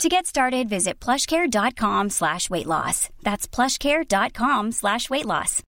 To get started, visit plushcare.com slash weight loss. That's plushcare.com slash weight loss.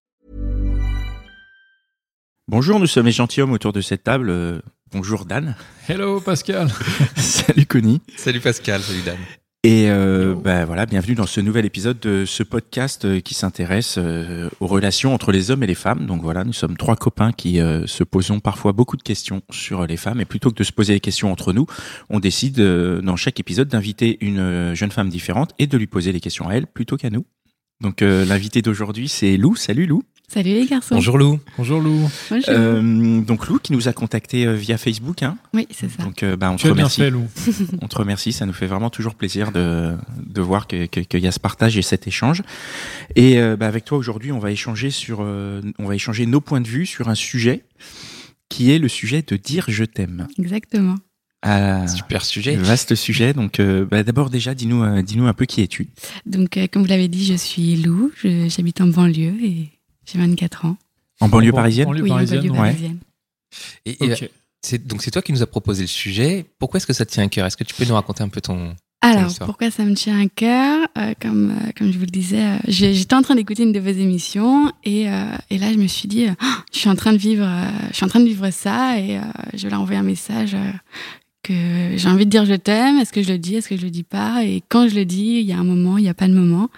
Bonjour, nous sommes les gentilshommes autour de cette table. Euh, bonjour Dan. Hello Pascal. salut Connie. Salut Pascal, salut Dan. Et euh, ben voilà, bienvenue dans ce nouvel épisode de ce podcast euh, qui s'intéresse euh, aux relations entre les hommes et les femmes. Donc voilà, nous sommes trois copains qui euh, se posons parfois beaucoup de questions sur les femmes. Et plutôt que de se poser des questions entre nous, on décide dans chaque épisode d'inviter une jeune femme différente et de lui poser les questions à elle plutôt qu'à nous. Donc l'invité d'aujourd'hui, c'est Lou. Salut Lou. Salut les garçons. Bonjour Lou. Bonjour Lou. Bonjour. Euh, donc Lou qui nous a contacté via Facebook. Hein. Oui, c'est ça. Donc euh, bah, on Tu te as bien remercie. fait Lou. On te remercie, ça nous fait vraiment toujours plaisir de, de voir qu'il que, y a ce partage et cet échange. Et euh, bah, avec toi aujourd'hui, on va échanger sur, euh, on va échanger nos points de vue sur un sujet qui est le sujet de dire je t'aime. Exactement. Ah, Super sujet. vaste sujet. Donc euh, bah, d'abord déjà, dis-nous, euh, dis-nous un peu qui es-tu. Donc, euh, comme vous l'avez dit, je suis Lou, j'habite en banlieue et j'ai 24 ans. En banlieue Ban- parisienne. banlieue oui, parisienne, en banlieue ouais. parisienne. Et, et, Ok. c'est donc c'est toi qui nous as proposé le sujet. Pourquoi est-ce que ça te tient à cœur? Est-ce que tu peux nous raconter un peu ton Alors, pourquoi ça me tient à cœur? Euh, comme, euh, comme je vous le disais, euh, j'étais en train d'écouter une de vos émissions et, euh, et là, je me suis dit, je suis en train de vivre, euh, je suis en train de vivre ça et euh, je vais leur envoyer un message euh, que j'ai envie de dire je t'aime. Est-ce que je le dis? Est-ce que je le dis pas? Et quand je le dis, il y a un moment, il n'y a pas de moment.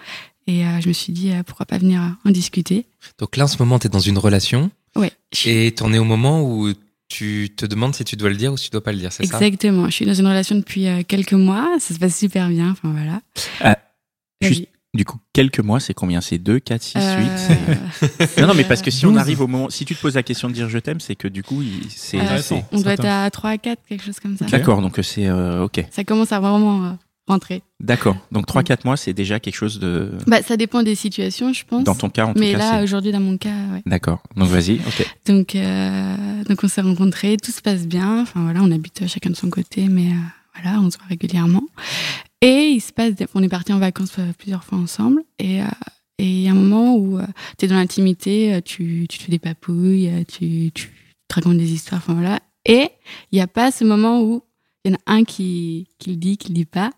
Et euh, je me suis dit, euh, pourquoi pas venir en discuter Donc là en ce moment tu es dans une relation Ouais. et tu en es au moment où tu te demandes si tu dois le dire ou si tu dois pas le dire, c'est ça? Exactement. Je suis dans une relation depuis euh, quelques mois. Ça se passe super bien. Enfin voilà. Ah, juste- Du coup, quelques mois, c'est combien? C'est 2, 4, 6, 8 Euh, Non, non, mais parce que si on 12. arrive au moment, si tu te poses la question de dire je t'aime, c'est que du coup, c'est. euh, on doit être à 3 à 4, quelque chose comme ça. D'accord, donc c'est euh, ok. Ça commence à vraiment euh, rentrer. D'accord. Donc 3-4 mois, c'est déjà quelque chose de. Bah, ça dépend des situations, je pense. Dans ton cas, en tout Mais cas. là, c'est- aujourd'hui, dans mon cas, ouais. D'accord. Donc vas-y. Ok. Donc, euh, donc on s'est rencontrés, tout se passe bien. Enfin voilà, on habite chacun de son côté, mais euh, voilà, on se voit régulièrement. Et il se passe, on est partis en vacances euh, plusieurs fois ensemble. Et euh, et il y a un moment où tu es dans l'intimité, tu, tu te fais des papouilles, tu, tu te racontes des histoires, enfin voilà. Et il n'y a pas ce moment où il y en a un qui, qui le dit, qui le dit pas.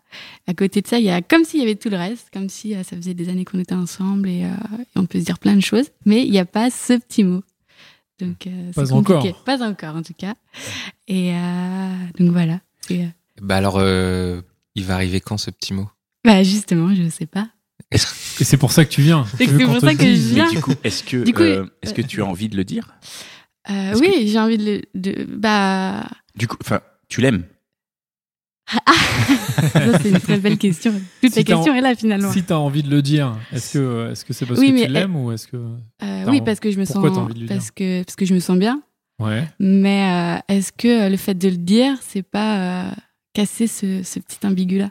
À côté de ça, il y a comme s'il y avait tout le reste, comme si euh, ça faisait des années qu'on était ensemble et, euh, et on peut se dire plein de choses, mais il n'y a pas ce petit mot. Donc, euh, Pas encore. Pas encore, en tout cas. Et euh, donc voilà. Euh, Bah alors euh, il va arriver quand ce petit mot? Bah justement, je ne sais pas. Et c'est pour ça que tu viens. C'est pour ça que je viens. Mais du coup, est-ce que coup, euh, est-ce que tu as envie de le dire? Euh, oui, j'ai envie de, le- de bah Du coup, enfin, tu l'aimes? Ça c'est une très belle question. Toute Si la question en- est là finalement. Si tu as envie de le dire, est-ce que est-ce que c'est parce Oui, que mais, tu l'aimes ou est-ce que Euh, oui, en- parce que je me sens envie de lui parce que parce que je me sens bien. ouais Mais euh, est-ce que euh, le fait de le dire, c'est pas euh, casser ce, ce petit ambigu là,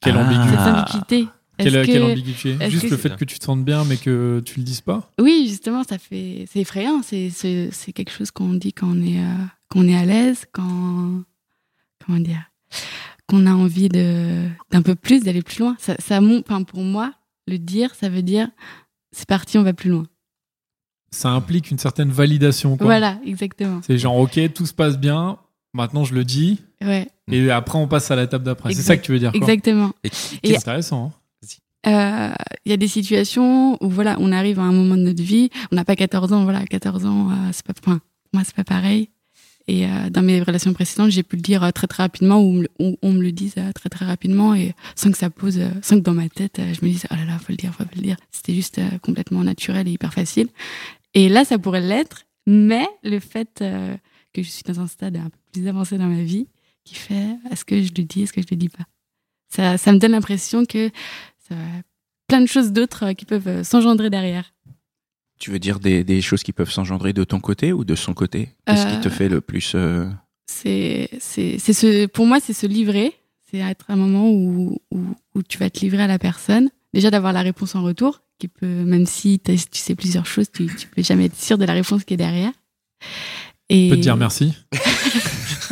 Quelle Ah. ambiguïté. cette ambiguïté Quelle, que- ambiguïté Juste que le c'est- fait que tu te sentes bien mais que tu le dises pas Oui, justement, ça fait c'est effrayant. C'est c'est c'est quelque chose qu'on dit quand on est euh, qu'on est à l'aise, quand comment dire, qu'on a envie de d'un peu plus, d'aller plus loin. Ça, ça mon- enfin, pour moi, le dire, ça veut dire c'est parti, on va plus loin. Ça implique une certaine validation. Quoi. Voilà, exactement. C'est genre, ok, tout se passe bien, maintenant je le dis, Ouais, et après on passe à l'étape d'après. C'est ça que tu veux dire. quoi. exactement. Et intéressant. hein. Euh, Il y a des situations où voilà, on arrive à un moment de notre vie, on n'a pas 14 ans, voilà, 14 ans, euh, c'est pas, enfin, moi c'est pas pareil. Et euh, dans mes relations précédentes, j'ai pu le dire euh, très très rapidement ou on, on- me le dise euh, très très rapidement et sans que ça pose, sans que dans ma tête je me dise oh là là, faut le dire, faut le dire. C'était juste complètement naturel et hyper facile. Et là, ça pourrait l'être, mais le fait que je suis dans un stade un peu plus avancé dans ma vie, qui fait est-ce que je le dis, est-ce que je le dis pas? Ça, ça me donne l'impression que ça, plein de choses d'autres qui peuvent s'engendrer derrière. Tu veux dire des, des choses qui peuvent s'engendrer de ton côté ou de son côté? Qu'est-ce qui te Euh, fait le plus euh, C'est, c'est, c'est ce, pour moi, c'est se livrer. C'est être un moment où, où, où tu vas te livrer à la personne. Déjà d'avoir la réponse en retour, qui peut, même si tu sais plusieurs choses, tu, tu peux jamais être sûr de la réponse qui est derrière. Et Je peux te dire merci.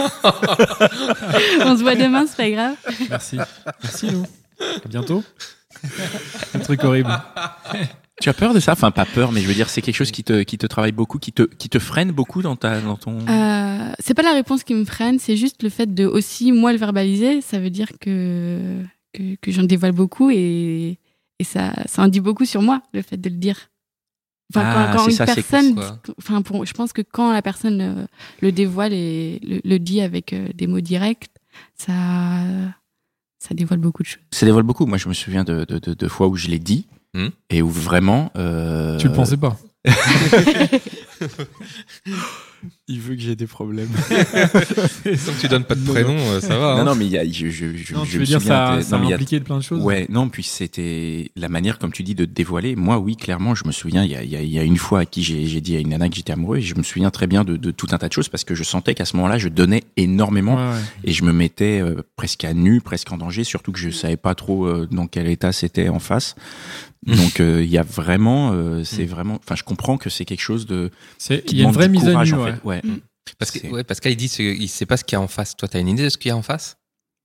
on se voit demain, c'est pas grave. Merci. Merci, Lou. À bientôt. Un truc horrible. Tu as peur de ça? Enfin, pas peur, mais je veux dire, c'est quelque chose qui te, qui te travaille beaucoup, qui te, qui te freine beaucoup dans, ta, dans ton. Euh, c'est pas la réponse qui me freine, c'est juste le fait de aussi moi le verbaliser. Ça veut dire que que, que j'en dévoile beaucoup et, et ça, ça en dit beaucoup sur moi le fait de le dire. Enfin, Ah, quand, quand c'est une ça, personne, enfin, pour, je pense que quand la personne euh, le dévoile et le, le dit avec euh, des mots directs, ça, ça dévoile beaucoup de choses. Ça dévoile beaucoup. Moi, je me souviens de, de, de, de fois où je l'ai dit Hmm. et où vraiment. euh, Tu le pensais pas Il veut que j'ai des problèmes. Tant que tu donnes pas de prénom, euh, ça va. Non, hein. non, mais il y a, je, je, je, Non, je tu me veux dire souviens ça, de- ça a a- impliqué plein de choses Ouais, non, puis c'était la manière, comme tu dis, de te dévoiler. Moi, oui, clairement, je me souviens, il y a, il y a, il y a une fois à qui j'ai j'ai dit à une nana que j'étais amoureux, et je me souviens très bien de, de tout un tas de choses parce que je sentais qu'à ce moment-là, je donnais énormément Ouais, ouais. et je me mettais euh, presque à nu, presque en danger, surtout que je savais pas trop euh, dans quel état c'était en face. Donc, euh, il y a vraiment, euh, c'est vraiment, enfin, je comprends que c'est quelque chose de. Il y a une vraie mise à courage, nu. en fait. Ouais. Mm. Parce que, ouais, Pascal, il dit qu'il sait pas ce qu'il y a en face. Toi, t'as une idée de ce qu'il y a en face?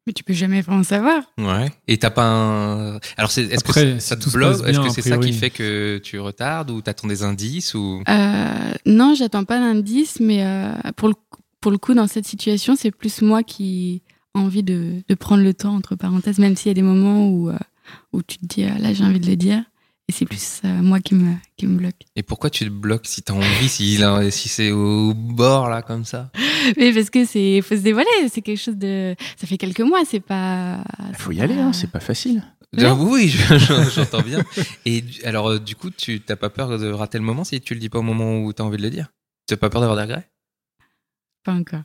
Mais tu peux jamais vraiment savoir. Ouais. Et t'as pas un. Alors, est-ce que ça- te bloque Est-ce que c'est ça qui fait que tu retardes ou t'attends des indices ou? Euh, non, j'attends pas d'indice, mais euh, pour, le, pour le coup, dans cette situation, c'est plus moi qui ai envie de, de prendre le temps, entre parenthèses, même s'il y a des moments où, euh, où tu te dis, ah, là, j'ai envie de le dire. Et c'est plus euh, moi qui me, qui me bloque. Et pourquoi tu te bloques si t'as envie, si, si c'est au bord là comme ça? Mais parce que c'est, faut se dévoiler, c'est quelque chose de. Ça fait quelques mois, c'est pas. Il faut y aller, hein, c'est pas facile. Ouais. Oui, je- je- j'entends bien. Et alors, euh, du coup, tu t'as pas peur de rater le moment si tu le dis pas au moment où t'as envie de le dire? Tu as pas peur d'avoir des regrets? Pas encore.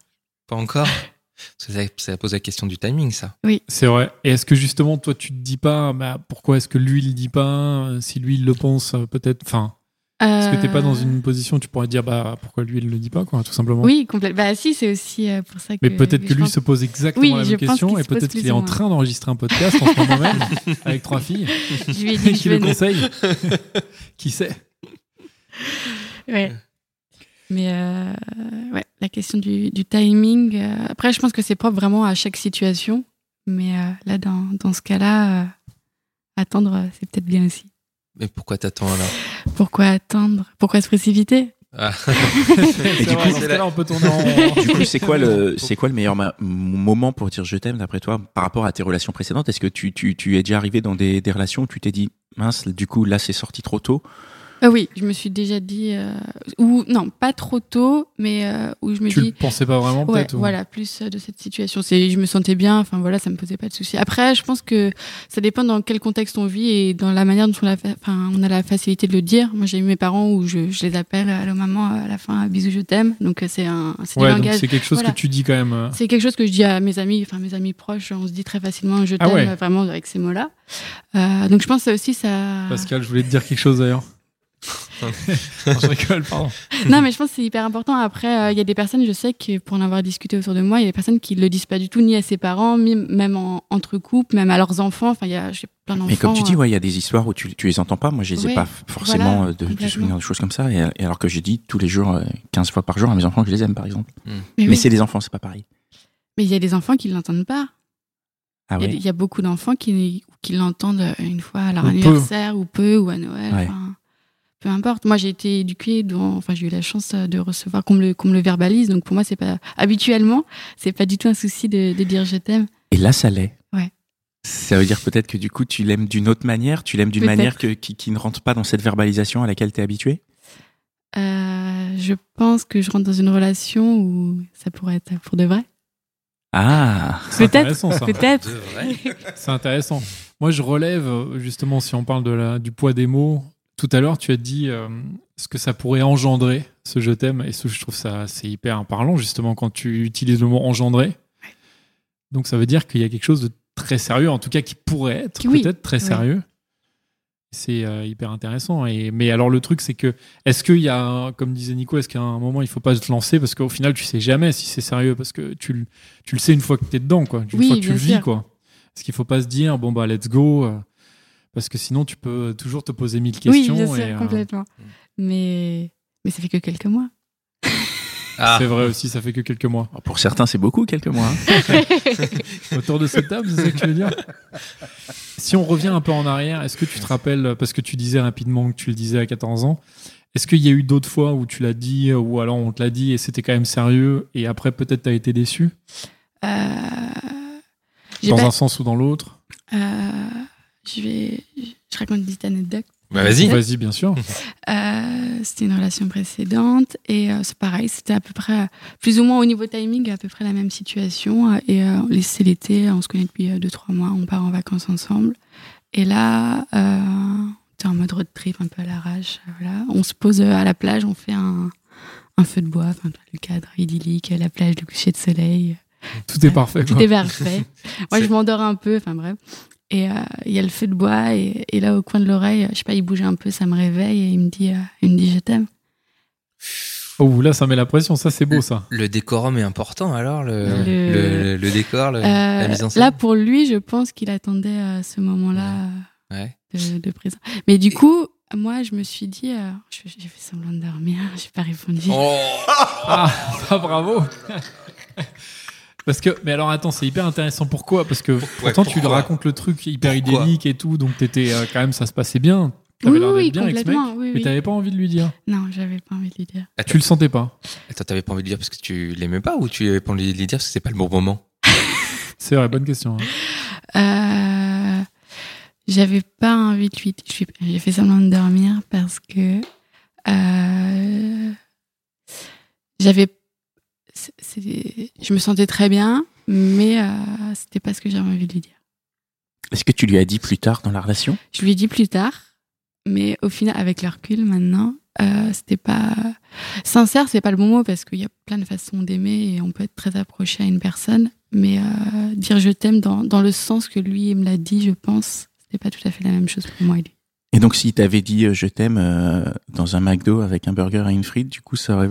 Pas encore? Parce que ça, ça pose la question du timing, ça. C'est vrai. Et est-ce que justement, toi, tu te dis pas, bah, pourquoi est-ce que lui, il le dit pas? Euh, Si lui, il le pense, euh, peut-être. Enfin, est-ce que t'es pas dans Euh, une position où tu pourrais dire, bah, pourquoi lui, il le dit pas, quoi, tout simplement? Oui, complètement. Bah, si, c'est aussi euh, pour ça que. Mais peut-être que lui pense- se pose exactement Oui, la même question et peut-être qu'il est en train d'enregistrer un podcast en ce moment même avec trois filles Je lui ai dit qui le venais. conseillent. qui sait? Ouais. Mais euh, ouais, la question du, du timing. euh, après, je pense que c'est propre vraiment à chaque situation. Mais euh, là, dans, dans ce cas-là, euh, attendre, c'est peut-être bien aussi. Mais pourquoi t'attends alors? Pourquoi attendre? Pourquoi se précipiter? Ah. C'est du vrai, coup, cas-là, on peut tourner en. Du coup, c'est quoi le, c'est quoi le meilleur moment pour dire je t'aime d'après toi par rapport à tes relations précédentes? Est-ce que tu, tu, tu es déjà arrivé dans des, des relations où tu t'es dit mince, du coup là c'est sorti trop tôt Ah Oui, je me suis déjà dit. euh, ou non, pas trop tôt, mais euh, où je me Tu dis. le pensais pas vraiment, Ouais, peut-être ou- voilà, plus euh, de cette situation. C'est, je me sentais bien. Enfin voilà, ça me posait pas de soucis. Après, je pense que ça dépend dans quel contexte on vit et dans la manière dont on a, enfin, on a la facilité de le dire. Moi, j'ai eu mes parents où je, je les appelle allô maman à la fin, bisous, je t'aime. Donc euh, c'est un, c'est Ouais, langage. c'est quelque chose Voilà. que tu dis quand même. euh. C'est quelque chose que je dis à mes amis, enfin mes amis proches. On se dit très facilement je Ah t'aime, ouais. vraiment avec ces mots-là. Euh, donc je pense que ça aussi ça. Pascal, je voulais te dire quelque chose d'ailleurs. Non, je rigole, pardon. non, mais je pense que c'est hyper important. Après, euh, il y a des personnes, je sais que pour en avoir discuté autour de moi, il y a des personnes qui le disent pas du tout, ni à ses parents, ni même en, entre couples, même à leurs enfants. Enfin, il y a j'ai plein d'enfants. Mais comme tu dis, euh, ouais, il y a des histoires où tu, tu les entends pas. Moi, je les ai Ouais, pas forcément voilà, euh, de, souvenirs de choses comme ça. Et, et alors que j'ai dit tous les jours, euh, 15 fois par jour à mes enfants que je les aime, par exemple. mais Mais oui. c'est des enfants, c'est pas pareil. Mais il y a des enfants qui l'entendent pas. Ah Il y a- ouais. il y, a beaucoup d'enfants qui, qui l'entendent une fois à leur Ou peu. anniversaire ou peu ou à Noël. Ouais. enfin, peu importe. Moi, j'ai été éduquée, dans, enfin, j'ai eu la chance de recevoir qu'on me, le- qu'on me le verbalise. Donc pour moi, c'est pas habituellement, c'est pas du tout un souci de, de dire je t'aime. Et là, ça l'est. Ouais. Ça veut dire peut-être que du coup, tu l'aimes d'une autre manière, tu l'aimes d'une manière que, qui, qui ne rentre pas dans cette verbalisation à laquelle tu es habitué Euh, je pense que je rentre dans une relation où ça pourrait être pour de vrai. Ah C'est Peut-être, intéressant ça. peut-être. C'est intéressant. Moi, je relève, euh, justement, si on parle de la, du poids des mots, tout à l'heure, tu as dit euh, ce que ça pourrait engendrer, ce je t'aime, et ce, je trouve ça c'est hyper parlant, justement, quand tu utilises le mot engendrer. Donc, ça veut dire qu'il y a quelque chose de très sérieux, en tout cas qui pourrait être Oui, peut-être très oui. sérieux. C'est euh, hyper intéressant. Et, mais alors, le truc, c'est que, est-ce qu'il y a, comme disait Nico, est-ce qu'à un moment, il faut pas se lancer? Parce qu'au final, tu sais jamais si c'est sérieux, parce que tu, le- tu le sais une fois que tu es dedans, quoi. Une Oui, fois que tu le vis, quoi. Est-ce qu'il faut pas se dire, bon, bah, let's go euh, Parce que sinon, tu peux toujours te poser mille Oui, questions. bien sûr, et, euh, complètement. Mais, mais ça fait que quelques mois. Ah, c'est vrai aussi, ça fait que quelques mois. Alors, Pour certains, c'est beaucoup, quelques mois. hein. Autour de cette table, c'est ça que tu veux dire? Si on revient un peu en arrière, est-ce que tu te rappelles, parce que tu disais rapidement que tu le disais à 14 ans, est-ce qu'il y a eu d'autres fois où tu l'as dit, ou alors on te l'a dit et c'était quand même sérieux, et après peut-être tu as été déçu, Euh, dans pas- un sens ou dans l'autre? Euh, je vais, je raconte une petite anecdote. bah vas-y. Vas-y, bien sûr. Euh, c'était une relation précédente et euh, c'est pareil, c'était à peu près, euh, plus ou moins au niveau timing, à peu près la même situation. euh, et euh, c'est l'été, on se connaît depuis 2-3 mois, on part en vacances ensemble. Et là, euh, t'es en mode road trip, un peu à l'arrache. euh, Voilà. On se pose euh, à la plage, on fait un, un feu de bois, enfin, le cadre idyllique, la plage, le coucher de soleil. Tout est parfait. Tout quoi. est parfait. Moi, je m'endors un peu, enfin bref. Et euh, il y a le feu de bois, et, et là, au coin de l'oreille, je sais pas, il bougeait un peu, ça me réveille, et il me dit, euh, il me dit je t'aime. Oh, là, ça met la pression, ça c'est beau ça. Le décorum est important alors le, Le- le, le décor, le- la Euh, mise en scène? là, pour lui, je pense qu'il attendait euh, ce moment-là Ouais. de, de présent. Mais du coup, moi, je me suis dit, euh, je- j'ai fait semblant de dormir, j'ai pas répondu. Oh Ah, ah, bravo Parce que, mais alors attends, c'est hyper intéressant. Pourquoi? Parce que pourtant tu lui pourquoi racontes le truc hyper Pourquoi idyllique et tout, donc t'étais euh, quand même, ça se passait bien. T'avais Oui, l'air d'être oui, bien avec ce mec, complètement, oui, mais oui. t'avais pas envie de lui dire. Non, j'avais pas envie de lui dire. Attends, Tu le sentais pas. attends, t'avais pas envie de lui dire parce que tu l'aimais pas ou tu avais pas envie de lui dire parce que c'est pas le bon moment? C'est vrai, bonne question. hein. Euh, j'avais pas envie de lui. je suis- J'ai fait semblant de dormir parce que euh, j'avais. Je me sentais très bien, mais euh, c'était pas ce que j'avais envie de lui dire. Est-ce que tu lui as dit plus tard dans la relation? Je lui ai dit plus tard, mais au final, avec le recul maintenant, euh, c'était pas sincère, c'est pas le bon mot parce qu'il y a plein de façons d'aimer et on peut être très approché à une personne, mais euh, dire je t'aime dans, dans le sens que lui me l'a dit, je pense, c'était pas tout à fait la même chose pour moi et lui. Et donc, s'il t'avait dit euh, je t'aime euh, dans un McDo avec un burger et une frite, du coup, ça aurait,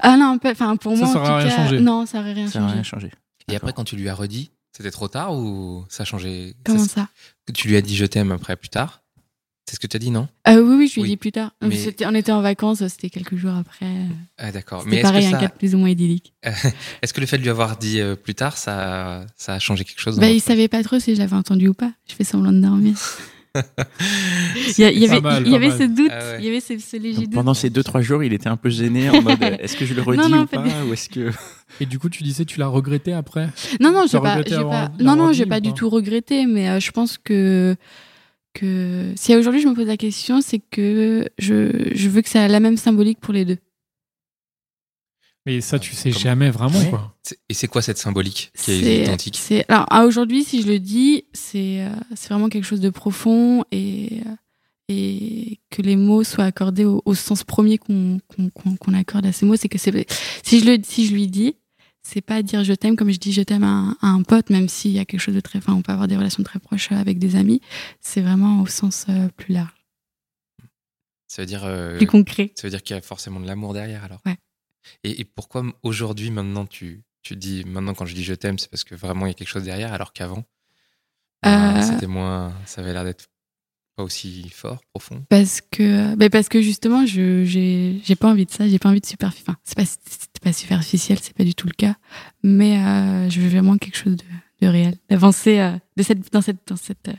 Ah non, enfin pour Ça, moi ça en aurait tout rien cas, changé. non, ça aurait rien ça changé. rien changé. Et après, quand tu lui as redit, c'était trop tard ou ça a changé? Comment Ça- ça Tu lui as dit je t'aime après plus tard? C'est ce que tu as dit, non? Euh, Oui, oui, je lui ai Oui. dit plus tard. Mais- On était en vacances, c'était quelques jours après. Ah d'accord. Mais est-ce que, pareil, un ça, cadre plus ou moins idyllique. est-ce que le fait de lui avoir dit euh, plus tard, ça, ça a changé quelque chose dans Bah, il savait pas trop si je l'avais entendu ou pas. Je fais semblant de dormir. Il y, avait, mal, il y pas avait mal. ce doute, Ah ouais. il y avait ce, ce léger Donc, doute. pendant ces deux trois jours, il était un peu gêné en mode est-ce que je le redis non, ou pas pas ou est-ce que Et du coup, tu disais, tu l'as regretté après? Non, non, j'ai as pas, pas, non, non, j'ai pas du tout regretté, mais euh, je pense que que si aujourd'hui je me pose la question, c'est que je, je veux que ça ait la même symbolique pour les deux. Mais ça, tu sais Comment- jamais vraiment, Ouais. quoi. Et c'est quoi cette symbolique qui est, C'est- identique? c'est- alors à aujourd'hui, si je le dis, c'est euh, c'est vraiment quelque chose de profond et euh, et que les mots soient accordés au, au sens premier qu'on qu'on qu'on- qu'on accorde à ces mots, c'est que c'est si je le si je lui dis, c'est pas dire je t'aime comme je dis je t'aime à, un- à un pote, même s'il y a quelque chose de très, enfin on peut avoir des relations très proches avec des amis. C'est vraiment au sens euh, plus large, Ça veut dire, euh, plus concret. ça veut dire qu'il y a forcément de l'amour derrière alors? Ouais. Et, et pourquoi aujourd'hui, maintenant, tu, tu dis, maintenant quand je dis je t'aime, c'est parce que vraiment il y a quelque chose derrière, alors qu'avant, bah, Euh, c'était moins, ça avait l'air d'être pas aussi fort, profond? Parce que, ben parce que justement, je j'ai pas envie de ça, j'ai pas envie de superficiel. Enfin, c'est pas pas superficiel, c'est pas du tout le cas, mais euh, je veux vraiment quelque chose de, de réel, d'avancer euh, de cette dans cette dans cette euh,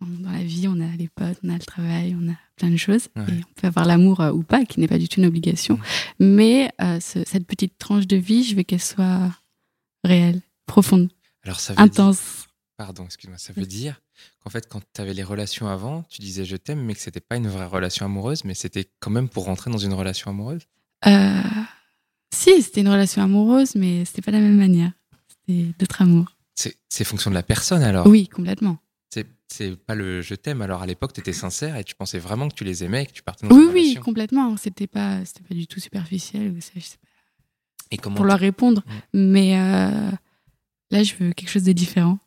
dans la vie, on a les potes, on a le travail, on a plein de choses Ouais. et on peut avoir l'amour euh, ou pas, qui n'est pas du tout une obligation, mais euh, ce- cette petite tranche de vie, je veux qu'elle soit réelle, profonde, Alors ça veut dire, intense. pardon, excuse-moi, ça veut dire qu'en fait, quand tu avais les relations avant, tu disais je t'aime, mais que c'était pas une vraie relation amoureuse, mais c'était quand même pour rentrer dans une relation amoureuse? Euh, si, c'était une relation amoureuse, mais c'était pas la même manière. C'était d'autres amours. C'est fonction de la personne alors? Oui, complètement. C'est- pas le je t'aime. Alors à l'époque, tu étais sincère et tu pensais vraiment que tu les aimais et que tu partais dans Oui, oui, relation. complètement. C'était pas, c'était pas du tout superficiel. ou ça, je sais pas, Et comment pour leur répondre. Mm. Mais euh, là, je veux quelque chose de différent.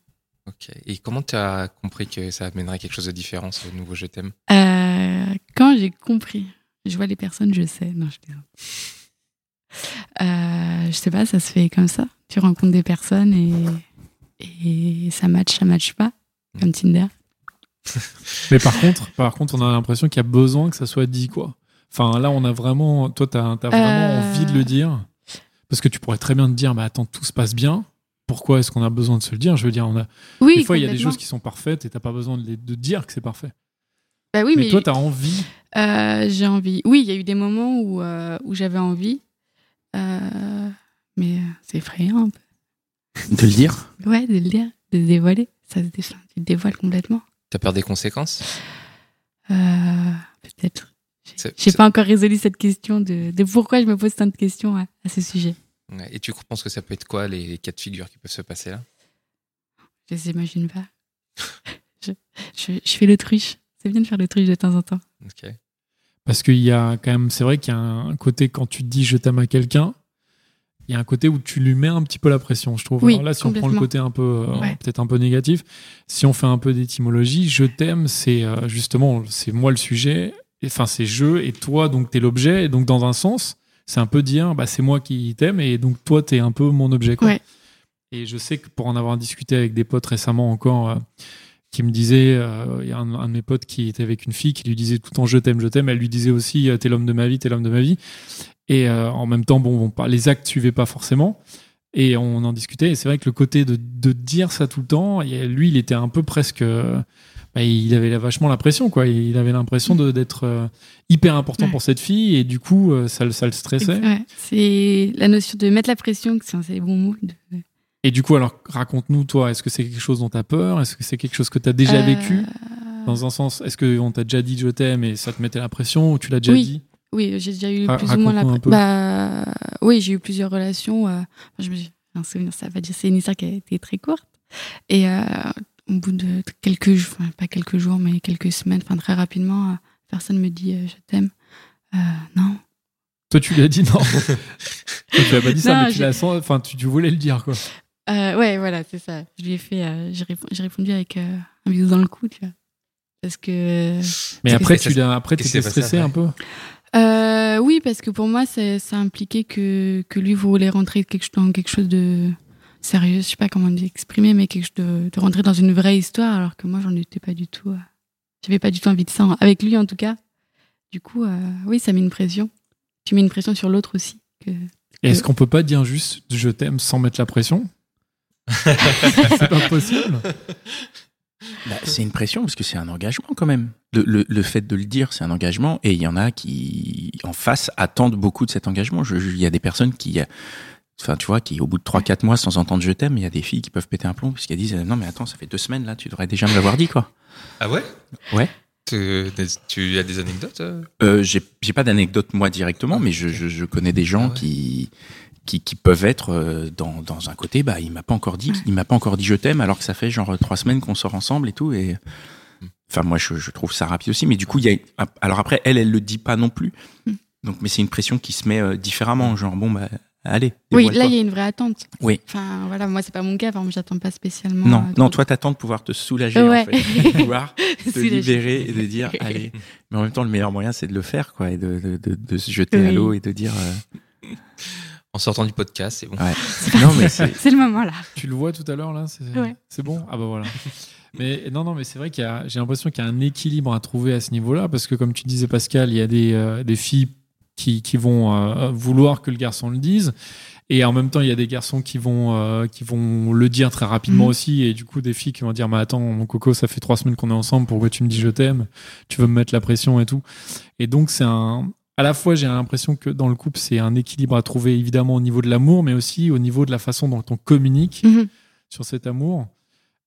Ok. Et comment tu as compris que ça amènerait quelque chose de différent, ce nouveau je t'aime? Euh, quand j'ai compris, je vois les personnes, je sais. Non, je plaisante. Euh, je sais pas, ça se fait comme ça. Tu rencontres des personnes et, et ça match, ça match pas, comme Tinder. Mais par contre, par contre, on a l'impression qu'il y a besoin que ça soit dit, quoi. Enfin, là, on a vraiment. Toi, t'as as vraiment Euh. envie de le dire. Parce que tu pourrais très bien te dire, bah attends, tout se passe bien. Pourquoi est-ce qu'on a besoin de se le dire? Je veux dire, on a... Oui, des fois, il y a des choses qui sont parfaites et t'as pas besoin de, les- de dire que c'est parfait. Bah oui, mais, mais, toi, t'as envie. euh, j'ai envie. Oui, il y a eu des moments où, euh, où j'avais envie. Euh, mais c'est effrayant un peu. De le dire? Ouais, de le dire, de le dévoiler. Ça se dé- tu le dévoiles complètement. T'as peur des conséquences? Euh, Peut-être. J'ai- pas encore résolu cette question de, de pourquoi je me pose tant de questions à, à ce sujet. Ouais. Et tu penses que ça peut être quoi les, les cas de figure qui peuvent se passer là? Je les imagine pas. je, je, je fais l'autruche. C'est bien de faire l'autruche de temps en temps. Ok. Parce qu'il y a quand même, c'est vrai qu'il y a un côté quand tu dis je t'aime à quelqu'un, il y a un côté où tu lui mets un petit peu la pression, je trouve. Oui, Alors là, si on prend le côté un peu, euh, Ouais. peut-être un peu négatif, si on fait un peu d'étymologie, je t'aime, c'est euh, justement, c'est moi le sujet, et- enfin c'est je et toi, donc t'es l'objet, et donc dans un sens, c'est un peu dire, bah c'est moi qui t'aime, et donc toi t'es un peu mon objet. Quoi. Ouais. Et je sais que pour en avoir discuté avec des potes récemment encore, euh, qui me disaient, euh, il y a un, un de mes potes qui était avec une fille qui lui disait tout le temps je t'aime, je t'aime. Elle lui disait aussi euh, t'es l'homme de ma vie, t'es l'homme de ma vie. Et euh, en même temps, bon, bon, les actes suivaient pas forcément. Et on en discutait. Et c'est vrai que le côté de, de dire ça tout le temps, lui, il était un peu presque. bah, il avait vachement l'impression, quoi. Il avait l'impression d'être hyper important Ouais. pour cette fille. Et du coup, ça, le- ça le stressait. Ouais, c'est la notion de mettre la pression, que c'est les bons mots. de- Et du coup, alors, raconte-nous, toi, est-ce que c'est quelque chose dont tu as peur? Est-ce que c'est quelque chose que tu as déjà Euh, vécu? Dans un sens, est-ce qu'on t'a déjà dit je t'aime et ça te mettait la pression ou tu l'as déjà Oui. dit? Oui, j'ai déjà eu plus ou moins la. peu. Bah, oui, j'ai eu plusieurs relations. euh, je me j'ai un souvenir, ça va dire, c'est une histoire qui a été très courte. Et euh, au bout de quelques jours, enfin, pas quelques jours, mais quelques semaines, enfin très rapidement, euh, personne me dit je t'aime. Non. Toi, tu lui as dit non. Toi, tu lui as pas dit ça, Non, mais tu, l'as sens- tu, tu voulais le dire, quoi. Euh, ouais, voilà, c'est ça. Je lui ai fait, euh, j'ai répo- j'ai répondu avec euh, un bisou dans le cou, tu vois. Parce que. Mais Parce après, que tu l'as, après, t'étais stressé un peu. Euh, oui, parce que pour moi, ça, ça impliquait que, que lui voulait rentrer quelque, chose- dans quelque chose de sérieux. Je sais pas comment l'exprimer, mais quelque chose de, de rentrer dans une vraie histoire, alors que moi, j'en étais pas du tout. euh, J'avais pas du tout envie de ça, avec lui en tout cas. Du coup, euh, oui, ça met une pression. Tu mets une pression sur l'autre aussi. Que... Et Est-ce qu'on peut pas dire juste je t'aime sans mettre la pression? C'est pas possible. Bah, c'est une pression parce que c'est un engagement quand même. Le, le- le fait de le dire, c'est un engagement et il y en a qui, en face, attendent beaucoup de cet engagement. Il y a des personnes qui, euh, enfin, tu vois, qui au bout de 3-4 mois sans entendre je t'aime, il y a des filles qui peuvent péter un plomb parce qu'elles disent non mais attends, ça fait deux semaines là, tu devrais déjà me l'avoir dit quoi. Ah ouais? Ouais. Tu, tu as des anecdotes euh? Euh, j'ai pas d'anecdote moi directement, mais je, je, je connais des gens Ah ouais. qui, qui qui peuvent être euh, dans, dans un côté, bah il m'a pas encore dit, il m'a pas encore dit je t'aime alors que ça fait genre trois semaines qu'on sort ensemble et tout et Hmm. enfin moi je, je trouve ça rapide aussi, mais du coup il y a alors après elle elle le dit pas non plus, Mm. donc mais c'est une pression qui se met euh, différemment, genre bon bah allez. Oui, là, il y a une vraie attente. Oui. Enfin, voilà, moi, c'est pas mon cas. Exemple, j'attends pas spécialement. non euh, non toi t'attends de pouvoir te soulager Ouais. en fait, de pouvoir te Soulager. libérer et de dire allez. Mais en même temps le meilleur moyen c'est de le faire quoi et de, de, de, de se jeter à l'eau et de dire euh, sortant du podcast, c'est bon. ouais. non mais c'est le moment là. Tu le vois tout à l'heure là C'est Ouais. bon? Ah bah voilà. Mais non, non, mais c'est vrai qu'il y a, j'ai l'impression qu'il y a un équilibre à trouver à ce niveau-là, parce que comme tu disais Pascal, il y a des, euh, des filles qui, qui vont euh, vouloir que le garçon le dise, et en même temps il y a des garçons qui vont, euh, qui vont le dire très rapidement Mhm. aussi, et du coup des filles qui vont dire, mais attends, mon coco, ça fait trois semaines qu'on est ensemble, pourquoi tu me dis je t'aime? Tu veux me mettre la pression et tout. Et donc c'est un, à la fois j'ai l'impression que dans le couple c'est un équilibre à trouver évidemment au niveau de l'amour, mais aussi au niveau de la façon dont on communique Mhm. sur cet amour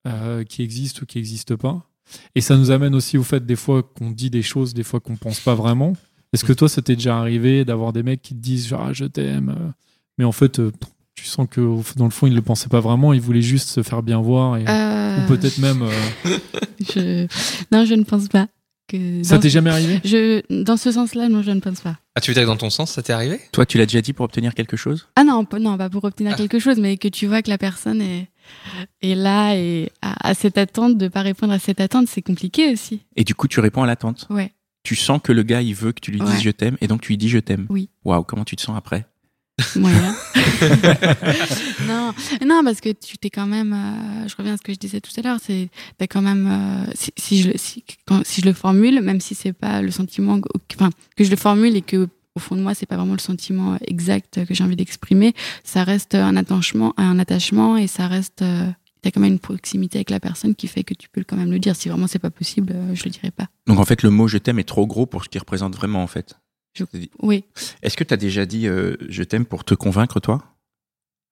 euh, qui existe ou qui n'existe pas. Et ça nous amène aussi au fait des fois qu'on dit des choses, des fois qu'on pense pas vraiment. Est-ce que toi, ça t'est déjà arrivé d'avoir des mecs qui te disent genre, Ah, je t'aime, euh, mais en fait, euh, tu sens que dans le fond, ils le pensaient pas vraiment, ils voulaient juste se faire bien voir et, Euh, ou peut-être même. euh, je... Non, je ne pense pas. Que ça t'est jamais arrivé? Je... Dans ce sens-là, non, je ne pense pas. Ah, tu veux dire que dans ton sens, ça t'est arrivé? Toi, tu l'as déjà dit pour obtenir quelque chose? Ah non, pas, non, pas pour obtenir Ah. quelque chose, mais que tu vois que la personne est, est là et a, a cette attente, de pas répondre à cette attente, c'est compliqué aussi. Et du coup, tu réponds à l'attente? Ouais. Tu sens que le gars, il veut que tu lui dises Ouais. je t'aime, et donc tu lui dis je t'aime? Oui. Waouh, comment tu te sens après? Moyen. non, non, parce que tu t'es quand même. euh, je reviens à ce que je disais tout à l'heure. C'est t'as quand même. euh, si, si je le- si, quand- si je le formule, même si c'est pas le sentiment, que- enfin que je le formule et que au fond de moi c'est pas vraiment le sentiment exact que j'ai envie d'exprimer, ça reste un attachement, un attachement et ça reste. euh, T'as quand même une proximité avec la personne qui fait que tu peux quand même le dire. Si vraiment c'est pas possible, euh, je le dirai pas. Donc en fait, le mot je t'aime est trop gros pour ce qu'il représente vraiment en fait. Oui, Est-ce que tu as déjà dit euh, je t'aime pour te convaincre toi?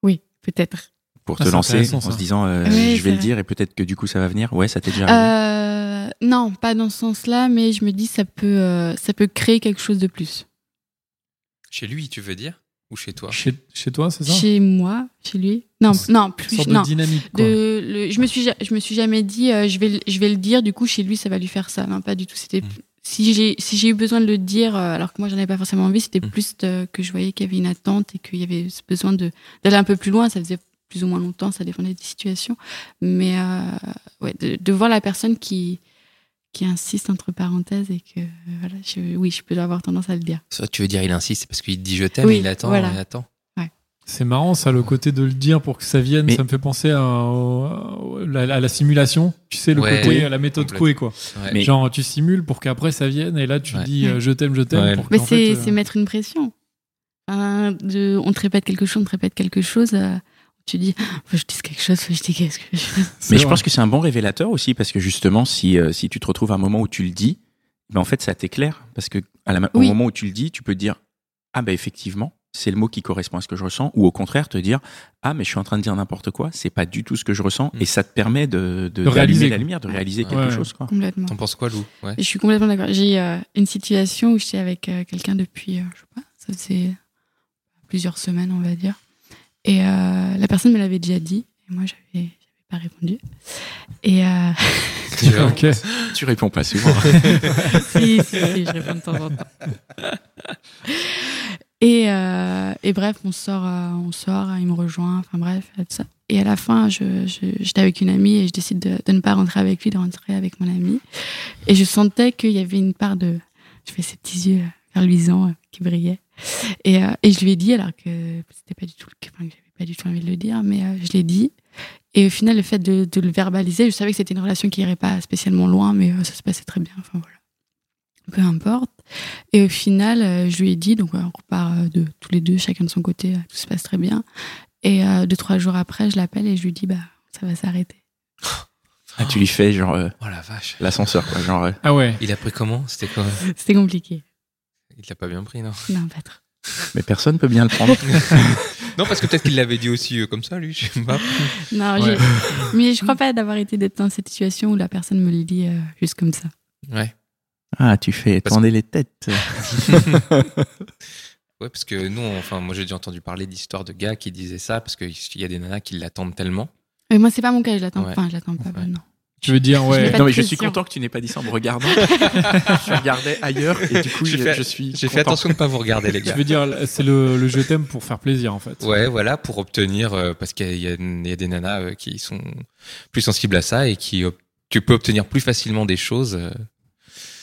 Oui, peut-être. Pour Ah, te lancer en se disant euh, Oui, je vais le vrai. dire et peut-être que du coup ça va venir Ouais, ça t'est déjà arrivé? Euh, non, pas dans ce sens-là, mais je me dis ça peut, euh, ça peut créer quelque chose de plus. Chez lui, tu veux dire? Ou chez toi? Chez, chez toi, c'est ça? Chez moi, chez lui. Non, non, plus. sorte Non. de dynamique. Quoi. De, le- je me suis, je me suis jamais dit, euh, je vais, le- je vais le dire. Du coup, chez lui, ça va lui faire ça. Non, pas du tout. C'était Mm. Si j'ai, si j'ai eu besoin de le dire, euh, alors que moi, j'en avais pas forcément envie, c'était Mm. plus de- que je voyais qu'il y avait une attente et qu'il y avait ce besoin de d'aller un peu plus loin. Ça faisait plus ou moins longtemps, ça dépendait des situations. Mais euh, ouais, de, de voir la personne qui qui insiste entre parenthèses et que voilà, je, oui, je peux avoir tendance à le dire. Ça, tu veux dire, il insiste, parce qu'il dit je t'aime, Oui, il attend, voilà. il attend. C'est marrant, ça, le côté de le dire pour que ça vienne. Mais- Ça me fait penser à, la, à la simulation. Tu sais, le Ouais. côté, à la méthode. Coué, quoi. Ouais. Mais- Genre, tu simules pour qu'après ça vienne et là, tu Ouais. dis euh, je t'aime, je t'aime. Mais c'est euh, c'est mettre une pression. De, on te répète quelque chose, on te répète quelque chose. euh, tu dis, faut que je dise quelque chose, faut que je dise quelque chose. Mais je pense que c'est un bon révélateur aussi parce que justement, si, euh, si tu te retrouves à un moment où tu le dis, ben en fait, ça t'éclaire parce que à la, ma- Oui. au moment où tu le dis, tu peux te dire ah ben effectivement, c'est le mot qui correspond à ce que je ressens, ou au contraire te dire ah mais je suis en train de dire n'importe quoi, c'est pas du tout ce que je ressens, Mm. et ça te permet de, de, De réaliser, la lumière, de réaliser Ouais. quelque Ouais. chose quoi. Complètement. T'en penses quoi, Lou? Ouais. Je suis complètement d'accord. J'ai euh, une situation où j'étais avec euh, quelqu'un depuis, euh, je sais pas, ça faisait plusieurs semaines, on va dire. Et euh, la personne me l'avait déjà dit, et moi, j'avais pas répondu. Et euh, Tu vois Ok. Tu réponds pas souvent. si, si, si, je réponds de temps en temps. Et, euh, et bref, on sort, euh, on sort, il me rejoint, enfin bref, tout ça. Et à la fin, je, je- j'étais avec une amie et je décide de, ne pas rentrer avec lui, de rentrer avec mon amie. Et je sentais qu'il y avait une part de. Je fais ces petits yeux vers luisants euh, qui brillaient. Et, euh, et je lui ai dit, alors que c'était pas du tout le cas, enfin, j'avais pas du tout envie de le dire, mais euh, je l'ai dit. Et au final, le fait de, de le verbaliser, je savais que c'était une relation qui irait pas spécialement loin, mais euh, ça se passait très bien. Enfin voilà. Peu importe. Et au final, euh, je lui ai dit, donc on repart euh, de tous les deux, chacun de son côté, euh, tout se passe très bien. Et euh, deux, trois jours après, je l'appelle et je lui dis, bah, ça va s'arrêter. Ah, tu lui fais genre euh, Oh la vache. l'ascenseur quoi, genre euh, Ah ouais. Il a pris comment? C'était quoi? C'était compliqué. Il l'a pas bien pris, non? Non, pas trop. mais personne peut bien le prendre. Non, parce que peut-être qu'il l'avait dit aussi euh, comme ça, lui, je sais pas. Non, Ouais. mais je crois pas d'avoir été d'être dans cette situation où la personne me le dit euh, juste comme ça. Ouais. Ah, tu fais Parce- tendez les têtes. Ouais, parce que nous, on- enfin, moi j'ai déjà entendu parler d'histoires de gars qui disaient ça, parce qu'il y a des nanas qui l'attendent tellement. Mais moi, c'est pas mon cas, je l'attends. Ouais. Enfin, je l'attends pas, Ouais. non. Tu veux dire, Je ouais. Non mais je suis content que tu n'aies pas dit ça en me regardant. je regardais ailleurs et du coup J'ai je, fait- je suis. J'ai fait attention de pas vous regarder, les Tu gars. veux dire, c'est le, le je t'aime pour faire plaisir, en fait. Ouais, voilà, pour obtenir, euh, parce qu'il y, a- y des nanas euh, qui sont plus sensibles à ça et qui, tu peux obtenir plus facilement des choses.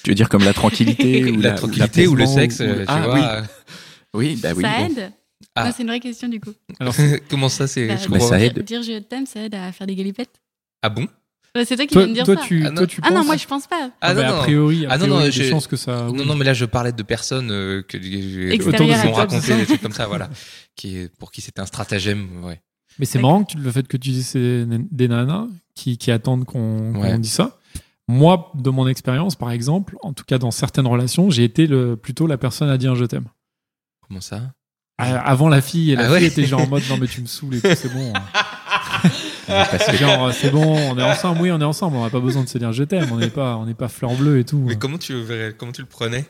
Tu veux dire comme la tranquillité ou la tranquillité ou le sexe, euh, tu ah, vois. Oui, oui, bah oui. ça bon. aide Ah. Non, C'est une vraie question, du coup. Alors, Comment ça, c'est. Bah, je Bah, ça aide. Dire je t'aime, ça aide à faire des galipettes. Ah bon? Ouais, C'est toi qui toi, viens de dire toi, ça. tu, Ah non. toi, tu Ah non, penses- moi, je pense pas. Ah non, a priori, a Ah non, priori, non, il y a des j'ai- chances que ça. Non, oui. non, mais là, je parlais de personnes euh, que, qui m'ont raconté des trucs comme ça, voilà. Qui, pour qui c'était un stratagème, ouais. Mais c'est marrant que tu- le fait que tu dises c'est des nanas qui, qui attendent qu'on Ouais. dise ça. Moi, de mon expérience, par exemple, en tout cas dans certaines relations, j'ai été le, plutôt la personne à dire je t'aime. Comment ça? À- Avant la fille, et la Ah fille ouais était genre en mode non mais tu me saoules et tout, c'est bon. Que- genre c'est bon, on est ensemble, oui on est ensemble, on n'a pas besoin de se dire je t'aime, on n'est pas, on n'est pas fleur bleue et tout. Mais comment tu, comment tu le prenais?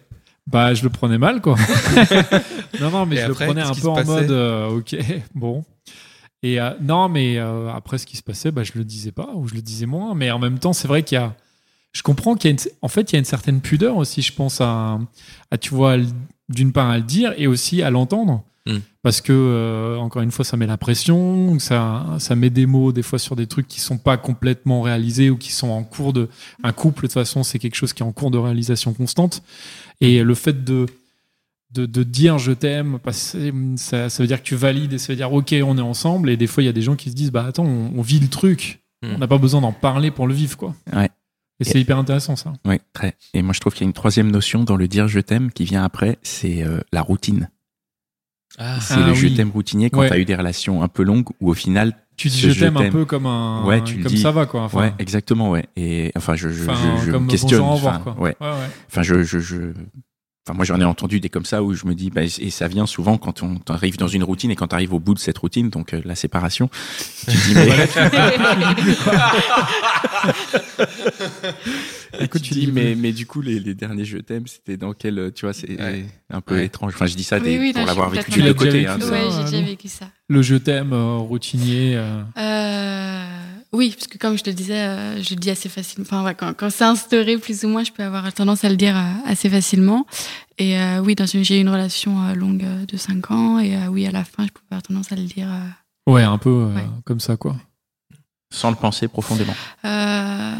Bah, je le prenais mal, quoi. non, non, mais Et je après, le prenais un peu en mode, euh, ok, bon. Et euh, non, mais euh, après, ce qui se passait, bah, je le disais pas, ou je le disais moins. Mais en même temps, c'est vrai qu'il y a. Je comprends qu'il y a une, en fait, il y a une certaine pudeur aussi, je pense, à, à tu vois, d'une part à le dire et aussi à l'entendre. Mm. Parce que, euh, encore une fois, ça met la pression, ça, ça met des mots, des fois, sur des trucs qui sont pas complètement réalisés ou qui sont en cours de. Un couple, de toute façon, c'est quelque chose qui est en cours de réalisation constante. Et le fait de de, de dire je t'aime, ça, ça veut dire que tu valides et ça veut dire ok, on est ensemble. Et des fois, il y a des gens qui se disent bah attends, on, on vit le truc. Mm. On n'a pas besoin d'en parler pour le vivre, quoi. Ouais. Et c'est hyper intéressant, ça. Oui, très. Et moi, je trouve qu'il y a une troisième notion dans le dire je t'aime qui vient après, c'est euh, la routine. Ah, C'est Ah le oui. je t'aime routinier quand Ouais. tu as eu des relations un peu longues où au final, Tu dis je t'aime un peu comme un. Ouais, tu comme dis. ça va, quoi. Enfin, ouais, exactement, ouais. Et enfin, je, je, enfin, je, je comme me questionne. bonjour, revoir, quoi. ouais. Ouais, ouais. Enfin, je, je, je... Enfin, moi, j'en ai entendu des comme ça où je me dis, bah, et ça vient souvent quand on arrive dans une routine et quand tu arrives au bout de cette routine, donc euh, la séparation, tu te dis, mais, Écoute, tu tu dis, dis mais, mais du coup, les, les derniers je t'aime, c'était dans quel, euh, tu vois, c'est Ouais. un peu Ouais. étrange. Enfin, je dis ça Oui, des- oui, pour l'avoir vécu d'accord. côté. Hein, ouais, j'ai déjà vécu ça. Le je t'aime euh, routinier. euh, Euh, oui, parce que comme je te le disais, euh, je le dis assez facilement. Enfin, ouais, quand, quand c'est instauré, plus ou moins, je peux avoir tendance à le dire euh, assez facilement. Et euh, oui, dans une, j'ai eu une relation euh, longue de 5 ans. Et euh, oui, à la fin, je peux avoir tendance à le dire. euh, Ouais, un peu euh, Ouais. comme ça, quoi. Sans le penser profondément. euh,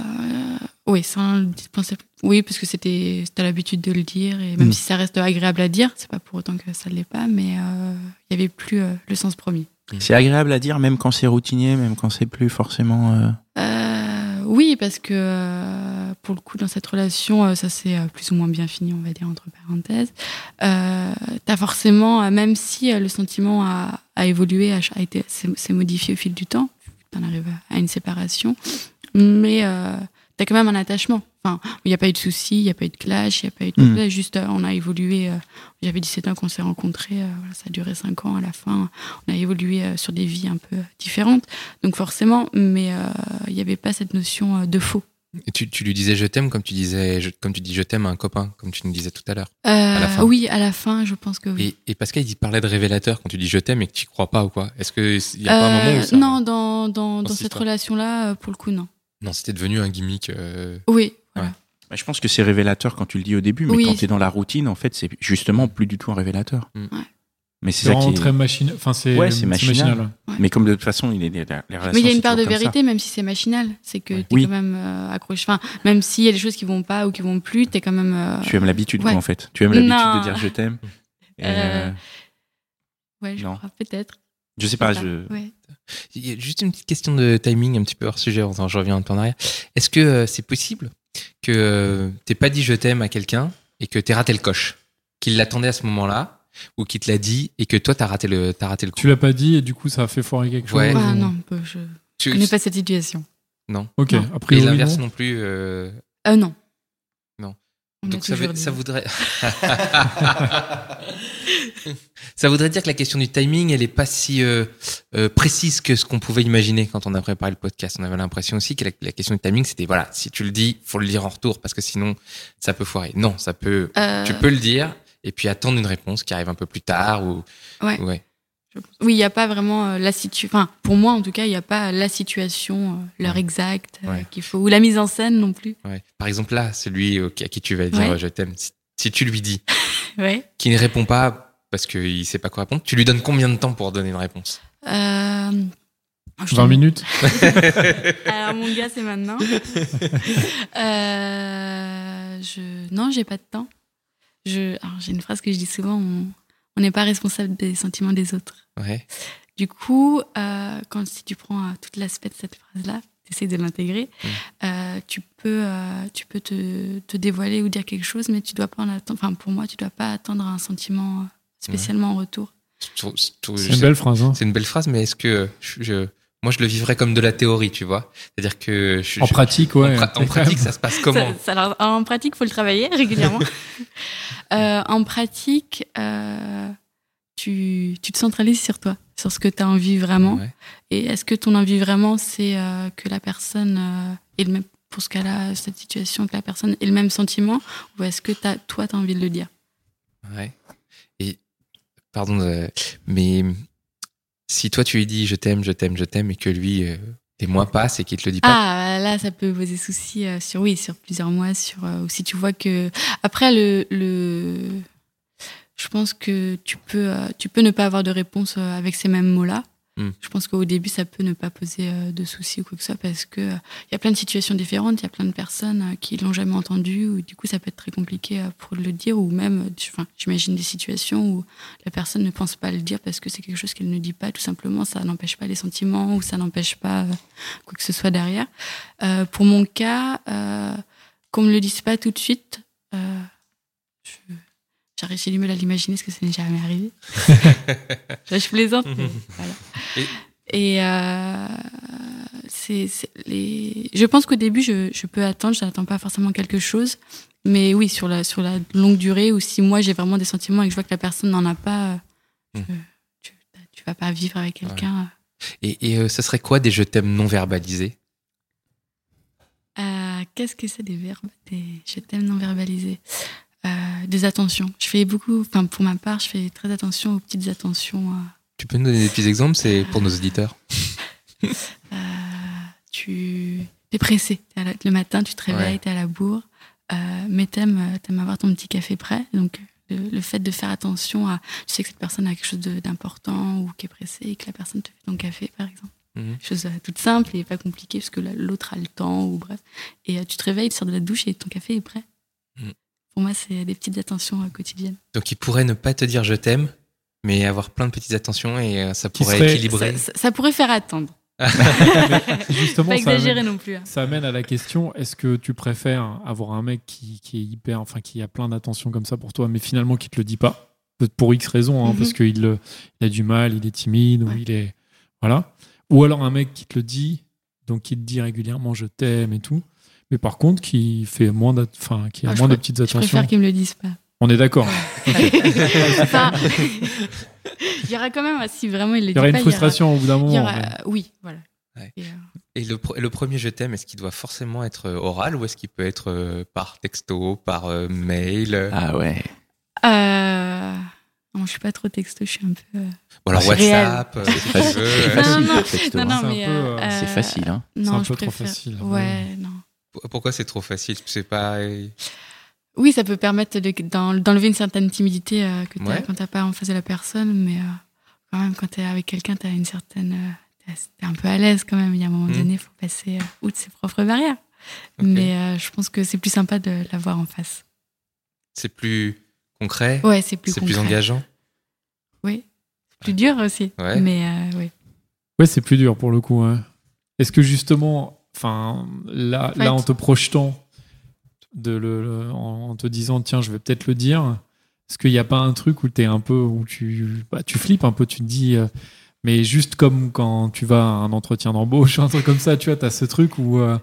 oui, sans le penser. Oui, parce que c'était, c'était l'habitude de le dire. Et même Mm. si ça reste agréable à dire, c'est pas pour autant que ça ne l'est pas. Mais euh, il n'y avait plus euh, le sens premier. C'est agréable à dire, même quand c'est routinier, même quand c'est plus forcément. euh, Euh, oui, parce que euh, pour le coup, dans cette relation, ça s'est plus ou moins bien fini, on va dire, entre parenthèses. T'as forcément, même si le sentiment a, évolué, a, s'est modifié au fil du temps, t'en arrives à une séparation, mais t'as quand même un attachement. Enfin, il n'y a pas eu de soucis, il n'y a pas eu de clash, il n'y a pas eu de Mm. là, juste euh, on a évolué. euh, J'avais 17 ans qu'on s'est rencontrés, euh, ça a duré 5 ans à la fin. On a évolué euh, sur des vies un peu différentes. Donc forcément, mais il n'y avait pas cette notion de faux. Et tu, tu lui disais je t'aime comme tu disais je- comme tu dis je t'aime à un copain comme tu nous disais tout à l'heure. Oui, à la fin, je pense que oui. Et, et Pascal il parlait de révélateur quand tu dis je t'aime et que tu crois pas ou quoi. Est-ce que il y a pas un moment où ça non, dans, dans, dans cette relation-là, euh, pour le coup, non. Non, c'était devenu un gimmick. euh, Oui, voilà. bah, je pense que c'est révélateur quand tu le dis au début, mais Oui. quand tu es dans la routine, en fait, c'est justement plus du tout un révélateur. Mm. Ouais. Mais c'est ça qui est- très machine. Enfin, c'est Ouais, c'est machinal. ouais. Mais comme de toute façon, il est les. Mais il y a une part de vérité, même si c'est machinal. C'est que Ouais. t'es Oui. quand même euh, accroché. Enfin, même s'il y a des choses qui vont pas ou qui vont plus, t'es quand même. euh, Tu aimes l'habitude, en fait. Tu aimes l'habitude de dire je t'aime. Euh, euh, Ouais, je Non. crois, peut-être. je sais pas, je. Ouais. Il y a juste une petite question de timing un petit peu hors sujet. Je reviens un peu en arrière. Est-ce que euh, c'est possible que euh, t'aies pas dit je t'aime à quelqu'un et que t'aies raté le coche, qu'il l'attendait à ce moment-là ou qu'il te l'a dit et que toi t'as raté le t'as raté le coup? Tu l'as pas dit et du coup, ça a fait foirer quelque Ouais. chose. Ah ou- non, je Tu- connais pas cette situation. Ok, Non. a et priori, l'inverse non. non plus. euh, Euh, non. Non. On Donc veut- ça voudrait. ça voudrait dire que la question du timing, elle est pas si euh, euh, précise que ce qu'on pouvait imaginer quand on a préparé le podcast. On avait l'impression aussi que la, la question du timing, c'était voilà, si tu le dis, faut le dire en retour parce que sinon, ça peut foirer. Non, ça peut. Euh, Tu peux le dire et puis attendre une réponse qui arrive un peu plus tard ou. Ouais. Oui, il n'y a pas vraiment la situation. Enfin, pour moi, en tout cas, il n'y a pas la situation, l'heure Ouais. exacte Ouais. qu'il faut, ou la mise en scène non plus. Par exemple là, celui à qui tu vas dire je t'aime, si, tu lui dis, qui ne répond pas parce qu'il sait pas quoi répondre, tu lui donnes combien de temps pour donner une réponse Euh, je 20 te- minutes Alors mon gars, c'est maintenant. Euh, je... Non, j'ai pas de temps. Je... J'ai une phrase que je dis souvent, on n'est pas responsable des sentiments des autres. Ouais. Du coup, euh, quand si tu prends euh, tout l'aspect de cette phrase-là, tu essaies de l'intégrer, Mm. euh, tu peux, euh, tu peux te, te dévoiler ou dire quelque chose, mais tu dois pas en attendre. Enfin, pour moi, tu dois pas attendre un sentiment euh, spécialement en retour. C'est une belle phrase. Hein. C'est une belle phrase, mais est-ce que je, je- moi je le vivrais comme de la théorie, tu vois? C'est-à-dire que je, En je- pratique, en, ouais. pra- en pratique, ça se passe comment? Ça- ça- alors, en pratique, faut le travailler régulièrement. Euh, en pratique, euh, tu, tu te centralises sur toi, sur ce que tu as envie vraiment. Ouais. Et est-ce que ton envie vraiment, c'est euh, que la personne euh, ait le même, pour ce cas-là, cette situation, que la personne ait le même sentiment, ou est-ce que toi, tu as envie de le dire? Ouais. Pardon, euh, mais si toi tu lui dis je t'aime, je t'aime, je t'aime, et que lui euh, des mois passent et qu'il te le dit pas, Ah, là, ça peut poser souci euh, sur, oui, sur plusieurs mois, sur, euh, ou si tu vois que. Après, le. le... Je pense que tu peux, tu peux ne pas avoir de réponse avec ces mêmes mots-là. Mm. Je pense qu'au début, ça peut ne pas poser euh, de soucis ou quoi que ce soit parce que euh, il y a plein de situations différentes, il y a plein de personnes euh, qui l'ont jamais entendu ou du coup, ça peut être très compliqué pour le dire ou même, enfin, j'imagine des situations où la personne ne pense pas le dire parce que c'est quelque chose qu'elle ne dit pas, tout simplement, ça n'empêche pas les sentiments ou ça n'empêche pas quoi que ce soit derrière. Euh, pour mon cas, euh, qu'on me le dise pas tout de suite, euh, je- j'ai du mal à l'imaginer parce que ça n'est jamais arrivé. je, plaisante. mais voilà. Et euh, c'est c'est les. Je pense qu'au début, je, je peux attendre. Je n'attends pas forcément quelque chose, mais oui, sur la sur la longue durée, ou si moi j'ai vraiment des sentiments et que je vois que la personne n'en a pas, euh, je- tu, tu vas pas vivre avec quelqu'un. Et, et euh, ce serait quoi des je t'aime non verbalisés? Euh, Qu'est-ce que c'est des verbes des Je t'aime non verbalisés? Euh, Des attentions. Je fais beaucoup. Enfin, pour ma part, je fais très attention aux petites attentions. euh, Tu peux nous donner des petits exemples C'est pour nos auditeurs? Euh, tu es pressé. La- le matin, tu te réveilles, Ouais. tu es à la bourre, euh, mais t'aimes aimes avoir ton petit café prêt. Donc, le, le fait de faire attention à. Tu sais que cette personne a quelque chose d'important ou qui est pressée et que la personne te fait ton café, par exemple. Mhm. Chose euh, toute simple et pas compliquée parce que la- l'autre a le temps ou bref. Et euh, tu te réveilles, tu sors de la douche et ton café est prêt. Pour moi, c'est des petites attentions euh, quotidiennes. Donc il pourrait ne pas te dire je t'aime, mais avoir plein de petites attentions et euh, ça pourrait serait- équilibrer. Ça, ça- ça pourrait faire attendre. Justement, Pas ça exagérer amène, non plus. hein. ça amène à la question est-ce que tu préfères avoir un mec qui, qui est hyper, enfin qui a plein d'attention comme ça pour toi, mais finalement qui te le dit pas? Peut-être pour X raisons, hein, Mhm. parce qu'il le- il a du mal, il est timide, ou il est voilà. Ou alors un mec qui te le dit, donc qui te dit régulièrement je t'aime et tout, mais par contre qui fait moins, enfin qui a Ah, je moins de petites Je attentions. préfère qu'ils me le disent pas. On est d'accord. Enfin, il y aura quand même, si vraiment il le Il dit y aurait une pas, il y aura- frustration au bout d'un moment. aura- mais- oui, voilà. Ouais. Et, euh, Et le, pr- le premier je t'aime, est-ce qu'il doit forcément être euh, oral ou est-ce qu'il peut être euh, par texto, par euh, mail? Ah ouais. euh, non, je suis pas trop texto, je suis un peu. Ou alors. WhatsApp facile. C'est facile, non, non, non, C'est un mais peu, C'est facile, hein. Non, un je peu trop préfère- facile, Ouais, ouais. Pourquoi c'est trop facile? C'est pas. Oui, ça peut permettre de- d'en- d'enlever une certaine timidité euh, que tu Ouais. quand t'as pas en face de la personne, mais euh, quand même, quand t'es avec quelqu'un, t'as une certaine. euh, t'es- un peu à l'aise quand même. Il y a un moment Mm. donné, il faut passer euh, outre ses propres barrières. Mais euh, je pense que c'est plus sympa de l'avoir en face. C'est plus concret? Ouais, c'est plus C'est plus engageant? Oui. C'est plus dur aussi. Ouais. Mais euh, oui. Ouais, c'est plus dur pour le coup. hein. Est-ce que justement, enfin, là, Ouais. là, en te projetant, de le, le- en, en te disant, tiens, je vais peut-être le dire, est-ce qu'il n'y a pas un truc où, es un peu, où tu, bah, tu flippes un peu, tu te dis, euh, mais juste comme quand tu vas à un entretien d'embauche, un truc comme ça, tu vois, tu as ce truc où, euh,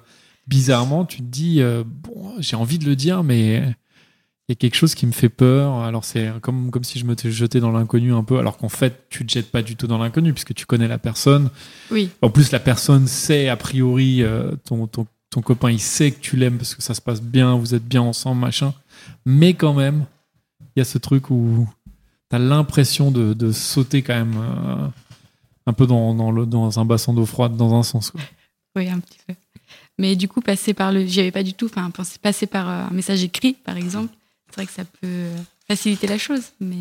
bizarrement, tu te dis, euh, bon, j'ai envie de le dire, mais il y a quelque chose qui me fait peur. Alors, c'est comme, comme si je me jetais dans l'inconnu un peu, alors qu'en fait, tu te jettes pas du tout dans l'inconnu, puisque tu connais la personne. Oui. En plus, la personne sait, a priori, euh, ton, ton, ton copain, il sait que tu l'aimes parce que ça se passe bien, vous êtes bien ensemble, machin. Mais quand même, il y a ce truc où tu as l'impression de, de sauter quand même euh, un peu dans, dans, le, dans un bassin d'eau froide, dans un sens. quoi. Oui, un petit peu. Mais du coup, passer par le. J'y avais pas du tout. Enfin, passer par euh, un message écrit, par exemple, c'est vrai que ça peut faciliter la chose. Mais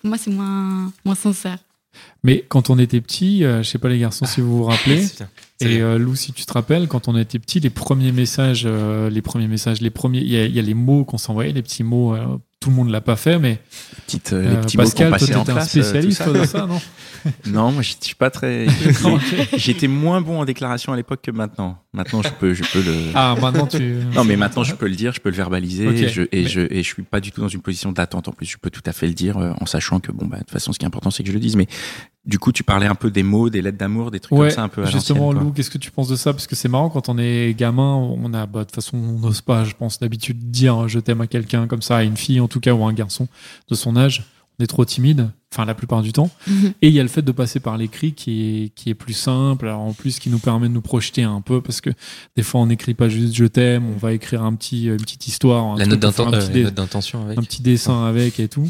pour moi, c'est moins, moins sincère. Mais quand on était petit, euh, je sais pas les garçons si vous vous rappelez. C'est- Et euh, Lou, si tu te rappelles, quand on était petit, les premiers messages, euh, les premiers messages, les premiers, il y, a- il y a les mots qu'on s'envoyait, les petits mots. Tout le monde l'a pas fait, mais Petite, euh, euh, les petits mots Pascal, toi, en t'étais un classe. euh, spécialiste ça. toi, de ça, non Non, moi, je suis pas très. J'étais moins bon en déclaration à l'époque que maintenant. Maintenant, je peux, je peux le. Ah, maintenant tu. Non, mais maintenant, je peux le dire, je peux le verbaliser, et, je, et, Mais- je, et je suis pas du tout dans une position d'attente. En plus, je peux tout à fait le dire euh, en sachant que, bon, bah, de toute façon, ce qui est important, c'est que je le dise. Mais du coup, tu parlais un peu des mots, des lettres d'amour, des trucs Ouais, comme ça, un peu à justement. Lou, qu'est-ce que tu penses de ça? Parce que c'est marrant quand on est gamin, on a, bah, de toute façon, on n'ose pas, je pense, d'habitude dire je t'aime à quelqu'un comme ça, à une fille en tout cas, ou à un garçon de son âge. On est trop timide, enfin la plupart du temps. Et il y a le fait de passer par l'écrit qui est, qui est plus simple, alors en plus qui nous permet de nous projeter un peu, parce que des fois on n'écrit pas juste je t'aime, on va écrire un petit, une petite histoire, un, La note un euh, petit note d'intention avec. un petit dessin avec et tout.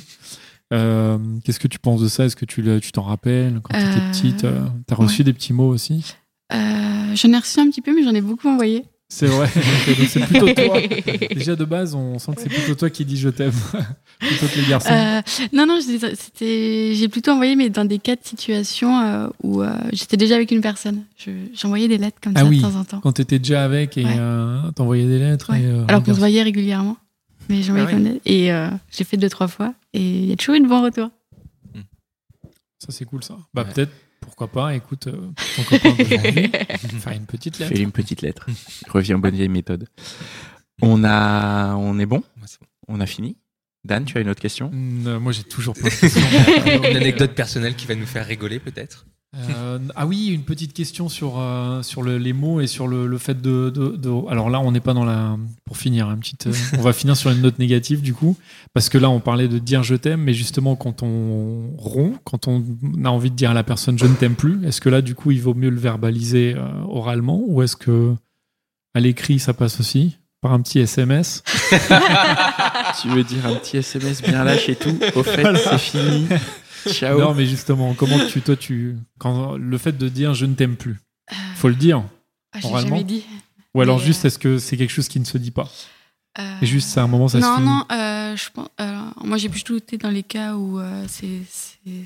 Euh, Qu'est-ce que tu penses de ça? Est-ce que tu tu t'en rappelles quand tu étais Euh, petite? Euh, T'as reçu des petits mots aussi? J'en ai reçu un petit peu, mais j'en ai beaucoup envoyé. C'est vrai. C'est plutôt toi. Déjà de base, on sent que c'est plutôt toi qui dis je t'aime plutôt que les garçons. Euh, non, non, j'ai plutôt envoyé, mais dans des cas de situation euh, où euh, j'étais déjà avec une personne. Je- J'envoyais des lettres comme Ah ça oui. de temps en temps. Quand t'étais déjà avec et Ouais. t'envoyais des lettres. Ouais. Et, Alors qu'on se voyait régulièrement. Mais j'envoyais Ah des... Et euh, j'ai fait deux, trois fois. Et il y a toujours eu de bons retours. Ça c'est cool ça. Bah Ouais. peut-être, pourquoi pas. Écoute, euh, ton copain faire une petite lettre. Fais une petite lettre. Reviens aux bonnes vieilles méthodes. On a, on est bon? Ouais. On a fini? Dan, tu as une autre question? Mm, euh, moi j'ai toujours plein de questions. Une anecdote personnelle qui va nous faire rigoler peut-être? Euh, ah oui, une petite question sur, euh, sur le- les mots et sur le, le fait de, de- de- Alors là, on n'est pas dans la. Pour finir, une petite, euh, on va finir sur une note négative du coup, parce que là, on parlait de dire je t'aime, mais justement, quand on rompt, quand on a envie de dire à la personne je ne t'aime plus, est-ce que là, du coup, il vaut mieux le verbaliser euh, oralement ou est-ce que à l'écrit ça passe aussi par un petit SMS Tu veux dire un petit SMS bien lâche et tout? Au fait, Voilà. c'est fini. Ciao. Non, mais justement, comment tu, toi, tu, quand le fait de dire je ne t'aime plus, faut le dire. Ah, j'ai Oralement jamais dit. Ou alors Mais, juste, euh, est-ce que c'est quelque chose qui ne se dit pas Euh, Et juste, c'est un moment, ça se non, finit. non, euh, je pense, alors, moi j'ai plutôt été dans les cas où euh, c'est,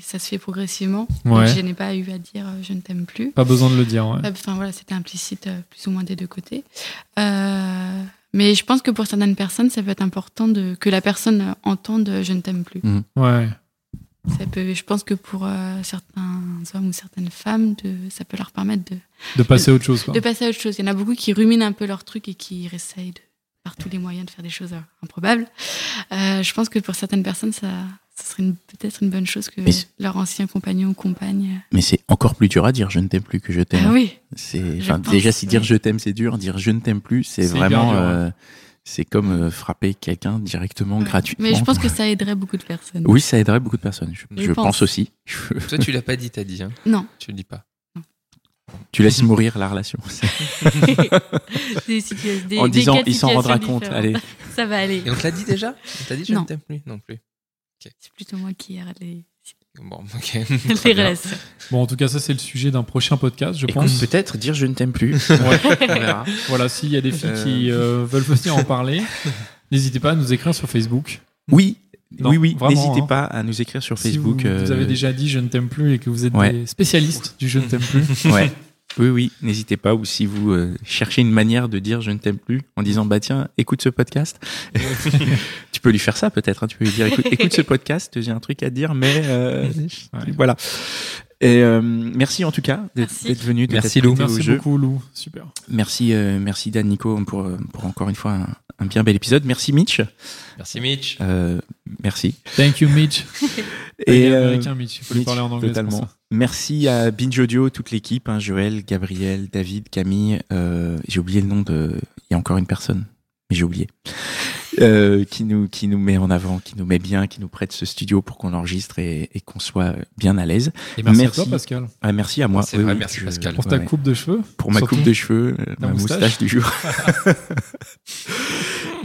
ça se fait progressivement. Ouais. Donc, je n'ai pas eu à dire euh, je ne t'aime plus. Pas besoin de le dire. ouais. Euh, Enfin voilà, c'était implicite euh, plus ou moins des deux côtés. Euh, mais je pense que pour certaines personnes, ça peut être important de, que la personne euh, entende euh, je ne t'aime plus. Ouais. Ça peut, je pense que pour euh, certains hommes ou certaines femmes, de, ça peut leur permettre de, De passer à autre chose. Quoi. de passer à autre chose. Il y en a beaucoup qui ruminent un peu leur truc et qui essayent de, par tous les moyens de faire des choses euh, improbables. Euh, je pense que pour certaines personnes, ça, ça serait peut-être une bonne chose que leur ancien compagnon ou compagne. Mais c'est encore plus dur à dire je ne t'aime plus que je euh, t'aime. Ah oui, C'est Je enfin, pense, déjà si dire oui. je t'aime c'est dur, dire je ne t'aime plus c'est vraiment euh, c'est comme euh, frapper quelqu'un directement Ouais. gratuitement. mais je pense que ça aiderait beaucoup de personnes. oui, ça aiderait beaucoup de personnes. Je, Je je pense. pense. aussi. Toi, tu l'as pas dit, t'as dit. Hein. Non. Tu le dis pas. tu laisses mourir la relation Des situations- des- en disant il s'en rendra compte. Allez, Ça va aller. Et on te l'a dit déjà? On t'a dit je Non. ne t'aime plus Non plus. C'est plutôt moi qui arrête les, Bon, ok. les relations. Bon, en tout cas, ça, c'est le sujet d'un prochain podcast, je Écoute, pense. peut-être dire je ne t'aime plus. Ouais. On verra. Voilà, s'il y a des filles Euh. qui euh, veulent venir en parler, n'hésitez pas à nous écrire sur Facebook. Oui, Non, oui, oui. N'hésitez hein. pas à nous écrire sur Si Facebook. vous, vous euh, avez déjà dit je ne t'aime plus et que vous êtes Ouais. des spécialistes du je ne t'aime plus. Ouais. Oui, oui, n'hésitez pas. Ou si vous euh, cherchez une manière de dire je ne t'aime plus en disant bah tiens, écoute ce podcast. tu peux lui faire ça peut-être. hein. Tu peux lui dire écoute, écoute ce podcast, j'ai un truc à te dire, mais euh, Ouais. voilà. Et euh, merci en tout cas d'être venu. de Merci, Lou. Merci jeu. beaucoup, Lou. Super. Merci, euh, merci Dan, Nico pour pour encore une fois un, un bien bel épisode. Merci Mitch. Merci, Mitch. Euh, merci. Thank you, Mitch. Et euh, américain, Mitch. Il faut lui Mitch, parler en anglais. Totalement. Merci à Binge Audio, toute l'équipe, hein, Joël, Gabriel, David, Camille. euh, j'ai oublié le nom de. Il y a encore une personne, mais j'ai oublié. Euh, qui nous qui nous met en avant, qui nous met bien, qui nous prête ce studio pour qu'on enregistre et, et qu'on soit bien à l'aise. Et merci, Merci. à toi, Pascal, Ah, merci à moi. C'est vrai, merci, Pascal. pour ta ouais. coupe de cheveux. pour ma coupe de cheveux, euh, ma moustache. moustache du jour.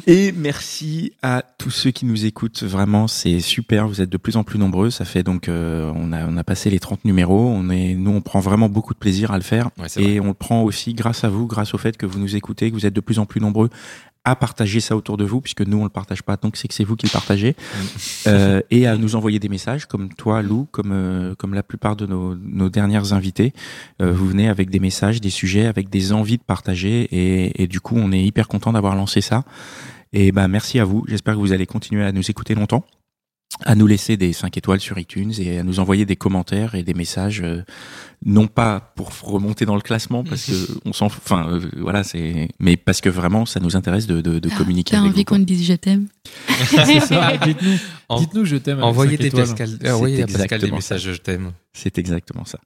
Et merci à tous ceux qui nous écoutent. Vraiment, c'est super. Vous êtes de plus en plus nombreux. Ça fait donc, euh, on a, on a passé les 30 numéros. On est, nous, on prend vraiment beaucoup de plaisir à le faire. Ouais, c'est vrai. Et on le prend aussi grâce à vous, grâce au fait que vous nous écoutez, que vous êtes de plus en plus nombreux à partager ça autour de vous, puisque nous, on le partage pas, donc c'est que c'est vous qui le partagez. Euh, et à nous envoyer des messages, comme toi, Lou, comme, euh, comme la plupart de nos, nos dernières invités. Euh, vous venez avec des messages, des sujets, avec des envies de partager. Et, et du coup, on est hyper content d'avoir lancé ça. Et ben, merci à vous. J'espère que vous allez continuer à nous écouter longtemps à nous laisser des 5 étoiles sur iTunes et à nous envoyer des commentaires et des messages euh, non pas pour remonter dans le classement parce que on s'en enfin euh, voilà c'est mais parce que vraiment ça nous intéresse de, de, de communiquer T'as avec envie qu'on te dise je t'aime C'est ça. Dites-nous, En- dites-nous je t'aime. Envoyez des. Pascal, C'est envoyez à Pascal des messages je t'aime. c'est exactement ça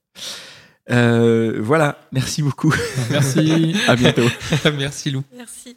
euh, voilà merci beaucoup Merci. à bientôt Merci Lou. Merci.